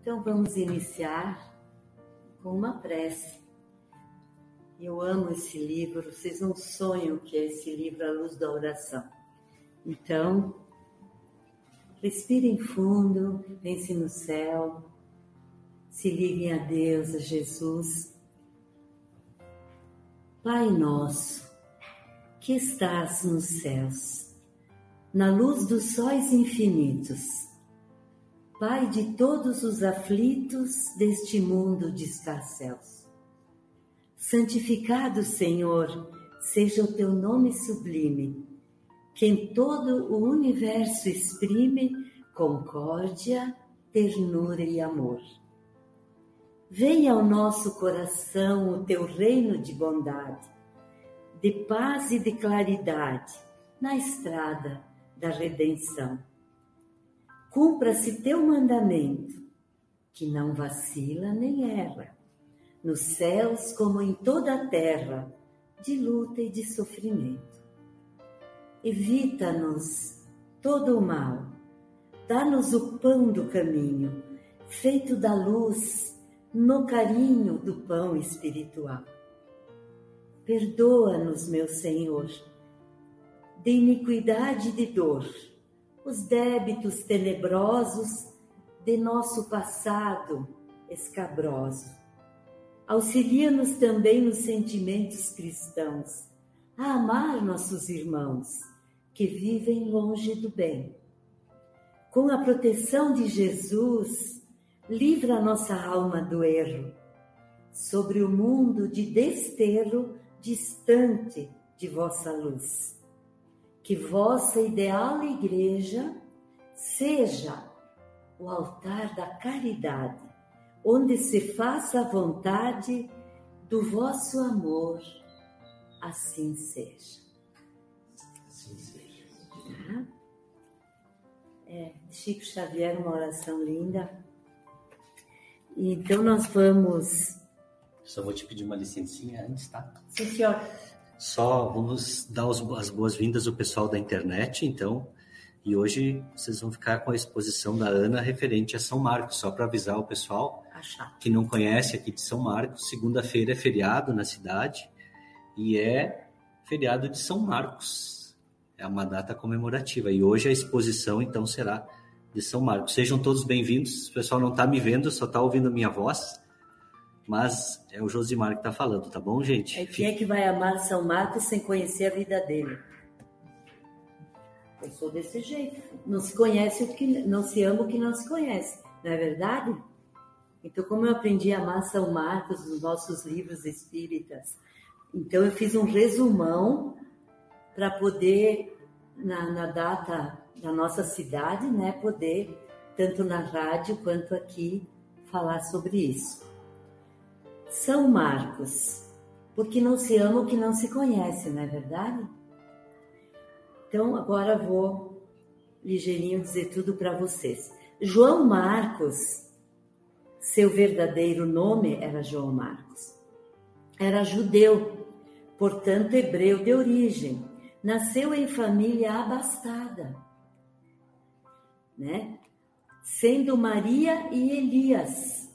Então vamos iniciar com uma prece. Eu amo esse livro, vocês não sonham que é esse livro A Luz da Oração. Então, respirem fundo, pense no céu, se liguem a Deus, a Jesus. Pai nosso, que estás nos céus, na luz dos sóis infinitos, Pai de todos os aflitos deste mundo de escarcéus. Santificado, Senhor, seja o teu nome sublime, que em todo o universo exprime concórdia, ternura e amor. Venha ao nosso coração o teu reino de bondade, de paz e de claridade na estrada da redenção Cumpra-se teu mandamento, que não vacila nem erra, nos céus como em toda a terra, de luta e de sofrimento. Evita-nos todo o mal, dá-nos o pão do caminho, feito da luz, no carinho do pão espiritual. Perdoa-nos, meu Senhor, de iniquidade e de dor os débitos tenebrosos de nosso passado escabroso. Auxilia-nos também nos sentimentos cristãos, a amar nossos irmãos que vivem longe do bem. Com a proteção de Jesus, livra nossa alma do erro, sobre o mundo de desterro distante de vossa luz que vossa ideal igreja seja o altar da caridade, onde se faça a vontade do vosso amor, assim seja. Assim seja. Tá? É, Chico Xavier, uma oração linda. Então nós vamos. Só vou te pedir uma licencinha antes, tá? Sim, senhor. Só vamos dar as boas-vindas ao pessoal da internet, então. E hoje vocês vão ficar com a exposição da Ana referente a São Marcos, só para avisar o pessoal que não conhece aqui de São Marcos. Segunda-feira é feriado na cidade e é feriado de São Marcos. É uma data comemorativa. E hoje a exposição, então, será de São Marcos. Sejam todos bem-vindos. O pessoal não está me vendo, só está ouvindo minha voz mas é o Josimar que está falando, tá bom, gente? É quem é que vai amar São Marcos sem conhecer a vida dele? Eu sou desse jeito. Não se conhece o que não se ama o que não se conhece, não é verdade? Então, como eu aprendi a amar São Marcos nos nossos livros espíritas, então eu fiz um resumão para poder na, na data da nossa cidade, né, poder tanto na rádio quanto aqui falar sobre isso. São Marcos, porque não se ama o que não se conhece, não é verdade? Então, agora vou ligeirinho dizer tudo para vocês. João Marcos, seu verdadeiro nome era João Marcos. era judeu, portanto hebreu de origem. Nasceu em família abastada, né? Sendo Maria e Elias,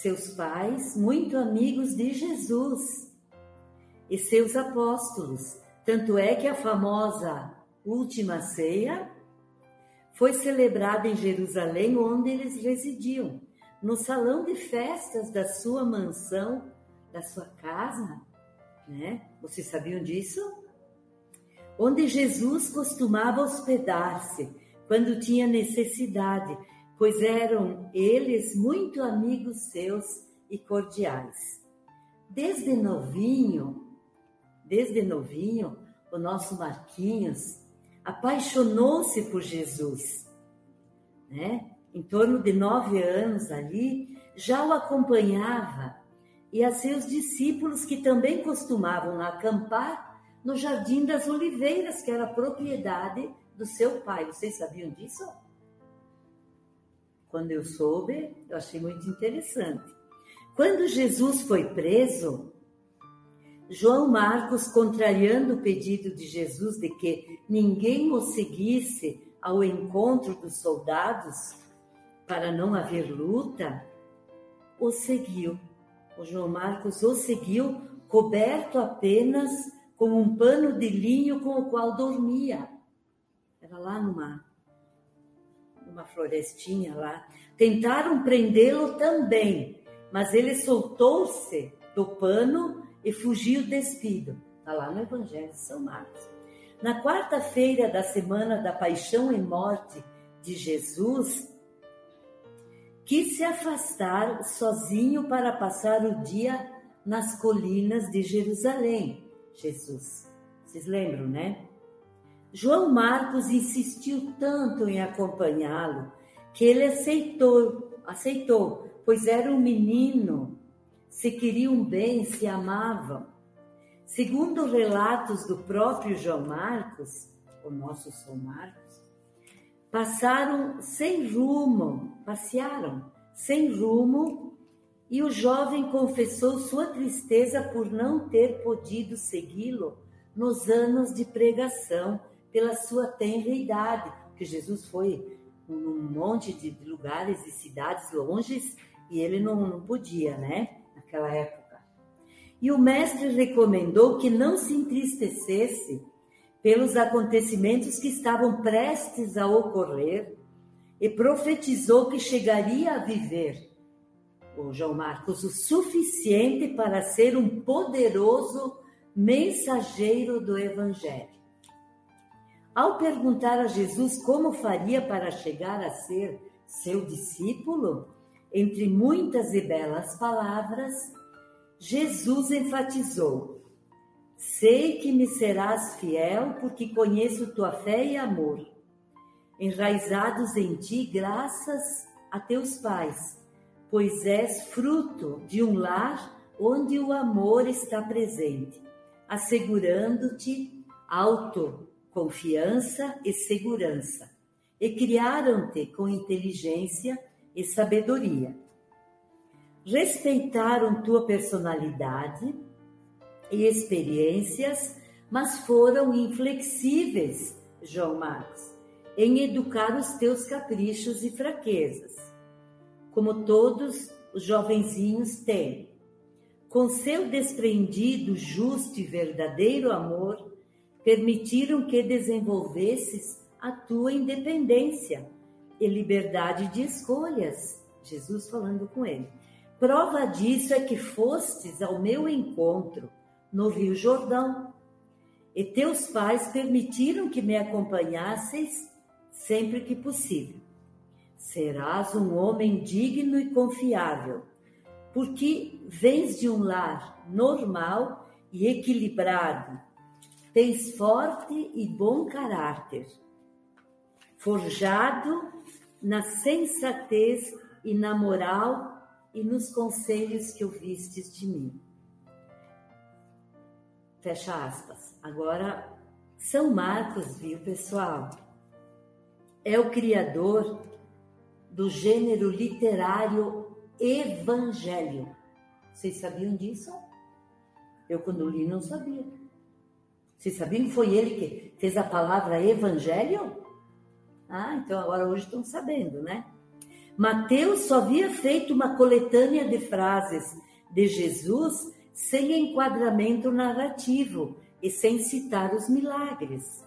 seus pais, muito amigos de Jesus e seus apóstolos. Tanto é que a famosa última ceia foi celebrada em Jerusalém, onde eles residiam, no salão de festas da sua mansão, da sua casa, né? Vocês sabiam disso? Onde Jesus costumava hospedar-se quando tinha necessidade, pois eram eles muito amigos seus e cordiais. Desde novinho, desde novinho, o nosso Marquinhos apaixonou-se por Jesus, né? Em torno de nove anos ali, já o acompanhava e a seus discípulos que também costumavam acampar no Jardim das Oliveiras, que era propriedade do seu pai. Vocês sabiam disso? Quando eu soube, eu achei muito interessante. Quando Jesus foi preso, João Marcos, contrariando o pedido de Jesus de que ninguém o seguisse ao encontro dos soldados, para não haver luta, o seguiu. O João Marcos o seguiu coberto apenas com um pano de linho com o qual dormia. Era lá numa, numa florestinha lá. Tentaram prendê-lo também, mas ele soltou-se do pano e fugiu despido. Está lá no Evangelho de São Marcos. Na quarta-feira da semana da paixão e morte de Jesus, quis se afastar sozinho para passar o dia nas colinas de Jerusalém. Jesus. Vocês lembram, né? João Marcos insistiu tanto em acompanhá-lo que ele aceitou, aceitou, pois era um menino se queriam bem, se amavam. Segundo relatos do próprio João Marcos, o nosso São Marcos, passaram sem rumo, passearam sem rumo, e o jovem confessou sua tristeza por não ter podido segui-lo nos anos de pregação pela sua tenra idade, que Jesus foi num monte de lugares e cidades longes e ele não, não podia, né? naquela época. E o mestre recomendou que não se entristecesse pelos acontecimentos que estavam prestes a ocorrer e profetizou que chegaria a viver, o João Marcos, o suficiente para ser um poderoso mensageiro do Evangelho. Ao perguntar a Jesus como faria para chegar a ser seu discípulo, entre muitas e belas palavras, Jesus enfatizou: Sei que me serás fiel, porque conheço tua fé e amor, enraizados em ti, graças a teus pais, pois és fruto de um lar onde o amor está presente, assegurando-te autoconfiança e segurança. E criaram-te com inteligência e sabedoria. Respeitaram tua personalidade e experiências, mas foram inflexíveis, João Marcos, em educar os teus caprichos e fraquezas, como todos os jovenzinhos têm. Com seu desprendido, justo e verdadeiro amor, permitiram que desenvolvesses a tua independência e liberdade de escolhas. Jesus falando com ele. Prova disso é que fostes ao meu encontro no Rio Jordão, e teus pais permitiram que me acompanhasseis sempre que possível. Serás um homem digno e confiável, porque vens de um lar normal e equilibrado, tens forte e bom caráter, forjado na sensatez e na moral e nos conselhos que ouvistes de mim. Fecha aspas. Agora, São Marcos, viu, pessoal? É o criador do gênero literário evangelho. Vocês sabiam disso? Eu, quando li, não sabia. Vocês sabiam que foi ele que fez a palavra evangelho? Ah, então agora hoje estão sabendo, né? Mateus só havia feito uma coletânea de frases de Jesus sem enquadramento narrativo e sem citar os milagres.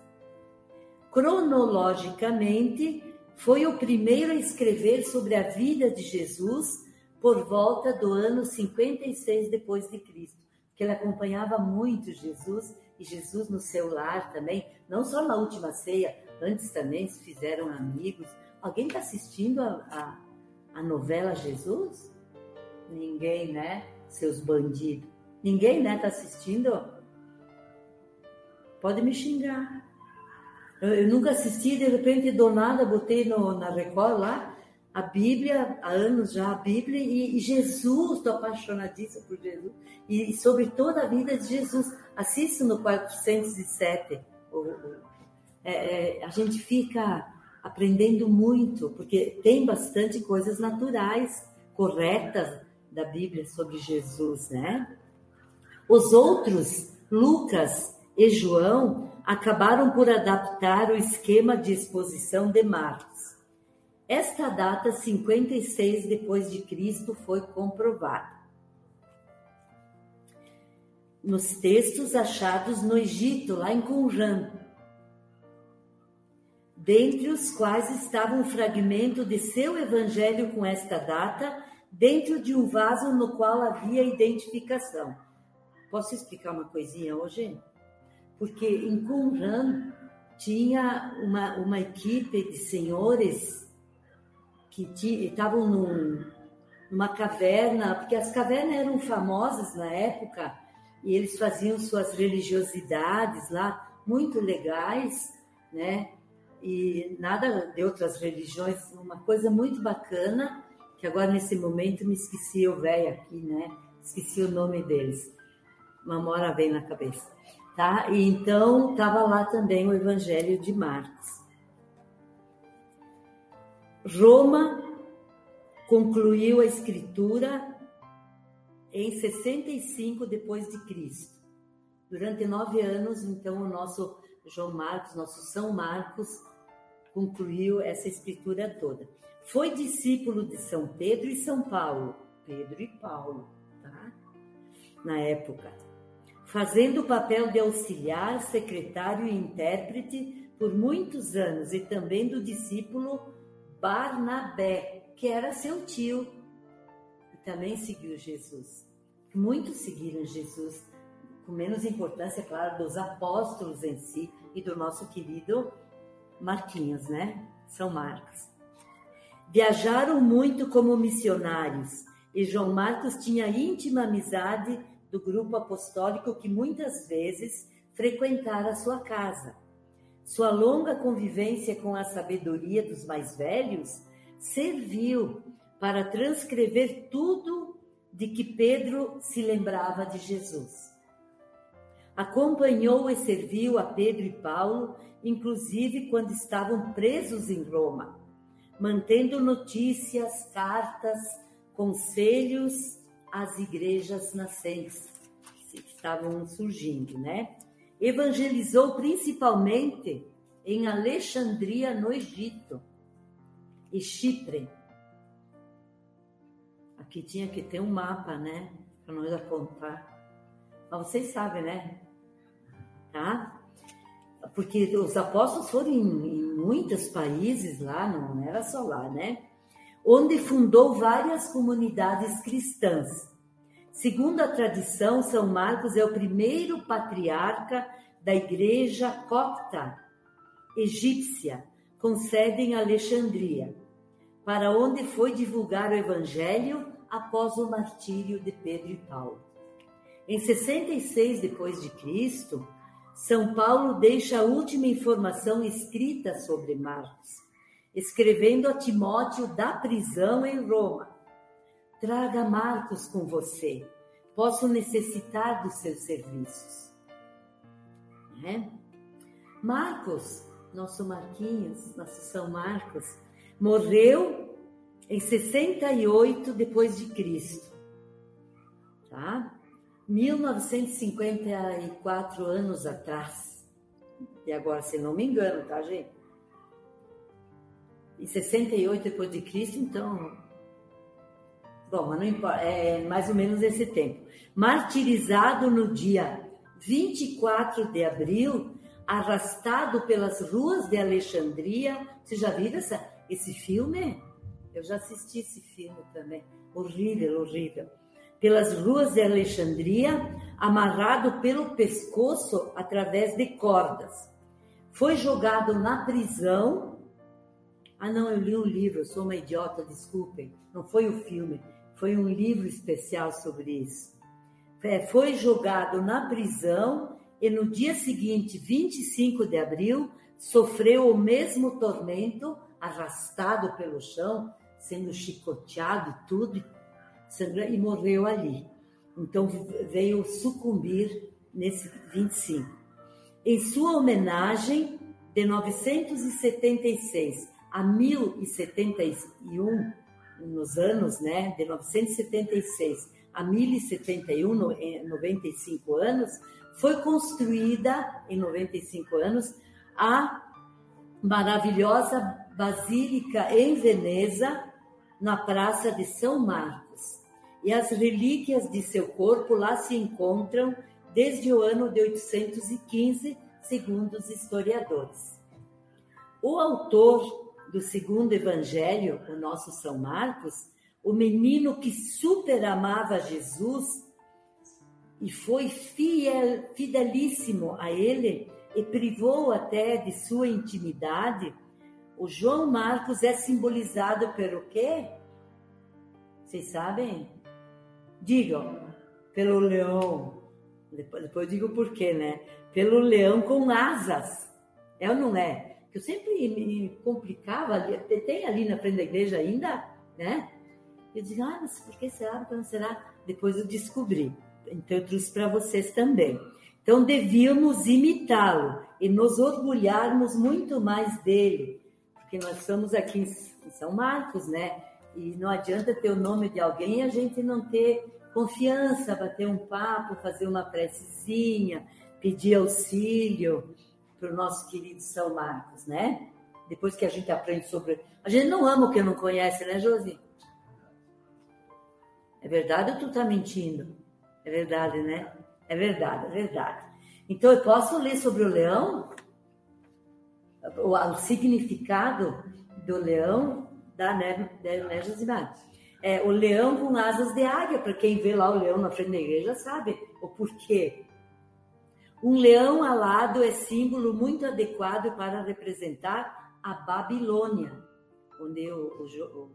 Cronologicamente, foi o primeiro a escrever sobre a vida de Jesus por volta do ano 56 depois de Cristo, que ele acompanhava muito Jesus e Jesus no seu lar também, não só na última ceia, antes também se fizeram amigos. Alguém está assistindo a, a, a novela Jesus? Ninguém, né? Seus bandidos. Ninguém, né? Está assistindo? Pode me xingar. Eu, eu, nunca assisti, de repente, do nada, botei no, na Record lá, a Bíblia, há anos já, a Bíblia, e, Jesus, estou apaixonadíssima por Jesus, e, sobre toda a vida de Jesus. Assisto no 407. O, o, é, é, a gente fica aprendendo muito, porque tem bastante coisas naturais, corretas da Bíblia sobre Jesus, né? Os outros, Lucas e João, acabaram por adaptar o esquema de exposição de Marcos. Esta data, 56 depois de Cristo, foi comprovada. Nos textos achados no Egito, lá em Qumran, dentre os quais estava um fragmento de seu evangelho com esta data, dentro de um vaso no qual havia identificação. Posso explicar uma coisinha hoje? Porque em Qumran tinha uma, uma equipe de senhores que estavam num, numa caverna, porque as cavernas eram famosas na época e eles faziam suas religiosidades lá, muito legais, né? E nada de outras religiões, uma coisa muito bacana, que agora nesse momento me esqueci o velho aqui, né? Esqueci o nome deles. Uma mora vem na cabeça. Tá? E então estava lá também o Evangelho de Marcos. Roma concluiu a escritura em 65 depois de Cristo. Durante nove anos, então, o nosso João Marcos, nosso São Marcos, concluiu essa escritura toda. Foi discípulo de São Pedro e São Paulo, Pedro e Paulo, tá? Na época, fazendo o papel de auxiliar, secretário e intérprete por muitos anos e também do discípulo Barnabé, que era seu tio, e também seguiu Jesus. Muitos seguiram Jesus, com menos importância, claro, dos apóstolos em si e do nosso querido Marquinhos, né? São Marcos. Viajaram muito como missionários e João Marcos tinha íntima amizade do grupo apostólico que muitas vezes frequentara sua casa. Sua longa convivência com a sabedoria dos mais velhos serviu para transcrever tudo de que Pedro se lembrava de Jesus. Acompanhou e serviu a Pedro e Paulo, inclusive quando estavam presos em Roma, mantendo notícias, cartas, conselhos as igrejas nascentes que estavam surgindo, né? Evangelizou principalmente em Alexandria, no Egito, e Chipre. Aqui tinha que ter um mapa, né? Para nós apontar. Mas vocês sabem, né? Tá? Porque os apóstolos foram em, em muitos países lá, não era só lá, né? onde fundou várias comunidades cristãs. Segundo a tradição, São Marcos é o primeiro patriarca da igreja copta egípcia, com sede em Alexandria, para onde foi divulgar o evangelho após o martírio de Pedro e Paulo. Em 66 depois de Cristo, São Paulo deixa a última informação escrita sobre Marcos escrevendo a Timóteo da prisão em Roma. Traga Marcos com você, posso necessitar dos seus serviços. Né? Marcos, nosso Marquinhos, nosso São Marcos, morreu em 68 depois de Cristo. Tá? 1954 anos atrás. E agora, se não me engano, tá, gente? Em 68 depois de Cristo, então. Bom, mas não importa, é mais ou menos esse tempo. Martirizado no dia 24 de abril, arrastado pelas ruas de Alexandria. Você já viu essa, esse filme? Eu já assisti esse filme também. Horrível, horrível. Pelas ruas de Alexandria, amarrado pelo pescoço através de cordas. Foi jogado na prisão. Ah, não, eu li um livro, eu sou uma idiota, desculpem. Não foi o filme, foi um livro especial sobre isso. É, foi jogado na prisão e no dia seguinte, 25 de abril, sofreu o mesmo tormento, arrastado pelo chão, sendo chicoteado tudo, e morreu ali. Então veio sucumbir nesse 25. Em sua homenagem, de 976 a 1071, nos anos, né, de 976 a 1071, 95 anos, foi construída em 95 anos a maravilhosa Basílica em Veneza, na Praça de São Marcos. E as relíquias de seu corpo lá se encontram desde o ano de 815, segundo os historiadores. O autor do segundo evangelho, o nosso São Marcos, o menino que super amava Jesus e foi fiel, fidelíssimo a ele e privou até de sua intimidade, o João Marcos é simbolizado pelo quê? Vocês sabem? Digam, pelo leão. Depois, depois eu digo por quê, né? Pelo leão com asas. É ou não é? Que eu sempre me complicava, tem ali na frente da igreja ainda, né? Eu digo, ah, mas por que será? Por que não será? Depois eu descobri. Então eu trouxe para vocês também. Então devíamos imitá-lo e nos orgulharmos muito mais dele, porque nós estamos aqui em São Marcos, né? E não adianta ter o nome de alguém e a gente não ter confiança, bater um papo, fazer uma precezinha, pedir auxílio para o nosso querido São Marcos, né? Depois que a gente aprende sobre. A gente não ama o que não conhece, né, Josi? É verdade ou tu tá mentindo? É verdade, né? É verdade, é verdade. Então eu posso ler sobre o leão? O, o significado do leão da né, né Josimar? É, o leão com asas de águia, para quem vê lá o leão na frente da igreja sabe o porquê. Um leão alado é símbolo muito adequado para representar a Babilônia, onde o, o,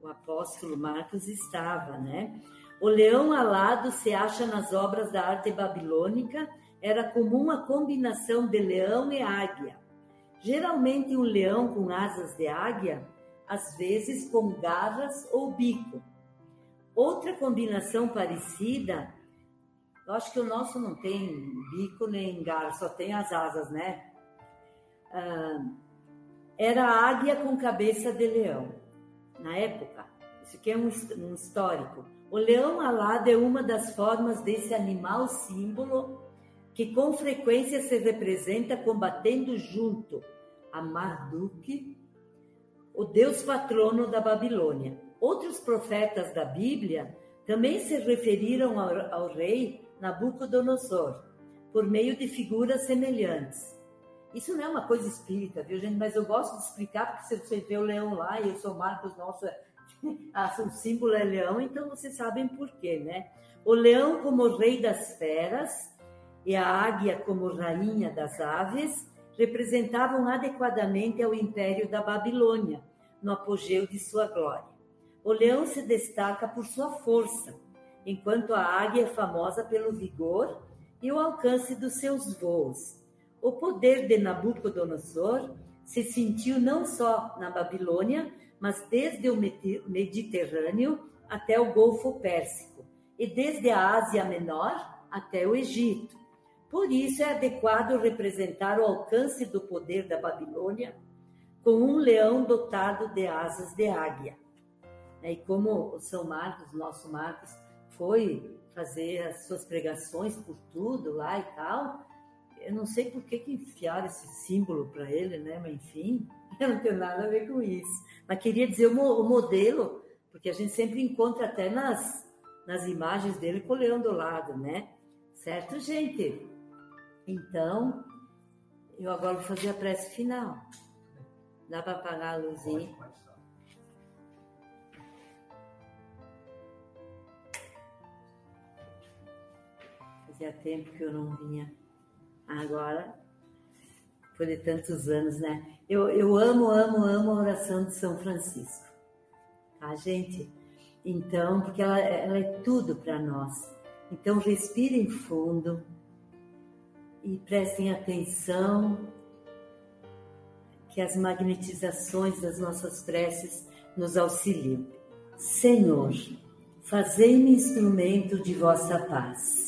o apóstolo Marcos estava, né? O leão alado se acha nas obras da arte babilônica, era comum a combinação de leão e águia. Geralmente um leão com asas de águia, às vezes com garras ou bico. Outra combinação parecida, acho que o nosso não tem bico nem garra, só tem as asas, né? Ah, era águia com cabeça de leão. Na época, isso aqui é um, um histórico o leão alado é uma das formas desse animal símbolo que com frequência se representa combatendo junto a Marduk, o deus patrono da Babilônia. Outros profetas da Bíblia também se referiram ao, ao rei Nabucodonosor por meio de figuras semelhantes. Isso não é uma coisa espírita, viu, gente? Mas eu gosto de explicar, porque se você vê o leão lá, e eu sou Marcos, nosso ah, o símbolo é leão, então vocês sabem por quê, né? O leão como rei das feras e a águia como rainha das aves representavam adequadamente ao império da Babilônia, no apogeu de sua glória. O leão se destaca por sua força, enquanto a águia é famosa pelo vigor e o alcance dos seus voos. O poder de Nabucodonosor se sentiu não só na Babilônia, mas desde o Mediterrâneo até o Golfo Pérsico e desde a Ásia Menor até o Egito. Por isso é adequado representar o alcance do poder da Babilônia com um leão dotado de asas de águia. E como o São Marcos, nosso Marcos, foi fazer as suas pregações por tudo lá e tal. Eu não sei por que, que enfiaram esse símbolo para ele, né? Mas enfim, eu não tenho nada a ver com isso. Mas queria dizer o, mo- o modelo, porque a gente sempre encontra até nas, nas imagens dele com o leão do lado, né? Certo, gente? Então, eu agora vou fazer a prece final. Dá para apagar a luzinha? Fazia tempo que eu não vinha. Agora, foi de tantos anos, né? Eu, eu amo, amo, amo a oração de São Francisco. Tá, gente? Então, porque ela, ela é tudo para nós. Então, respirem fundo e prestem atenção que as magnetizações das nossas preces nos auxiliam. Senhor, fazei-me instrumento de vossa paz.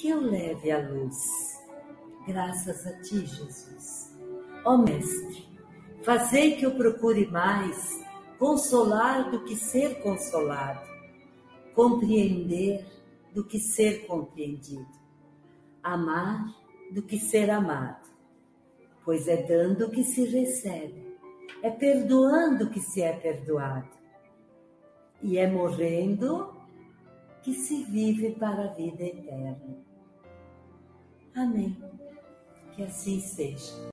que eu leve a luz. Graças a ti, Jesus. Ó Mestre, fazei que eu procure mais consolar do que ser consolado, compreender do que ser compreendido, amar do que ser amado, pois é dando que se recebe, é perdoando que se é perdoado, e é morrendo que se vive para a vida eterna. Amém. Que assim seja.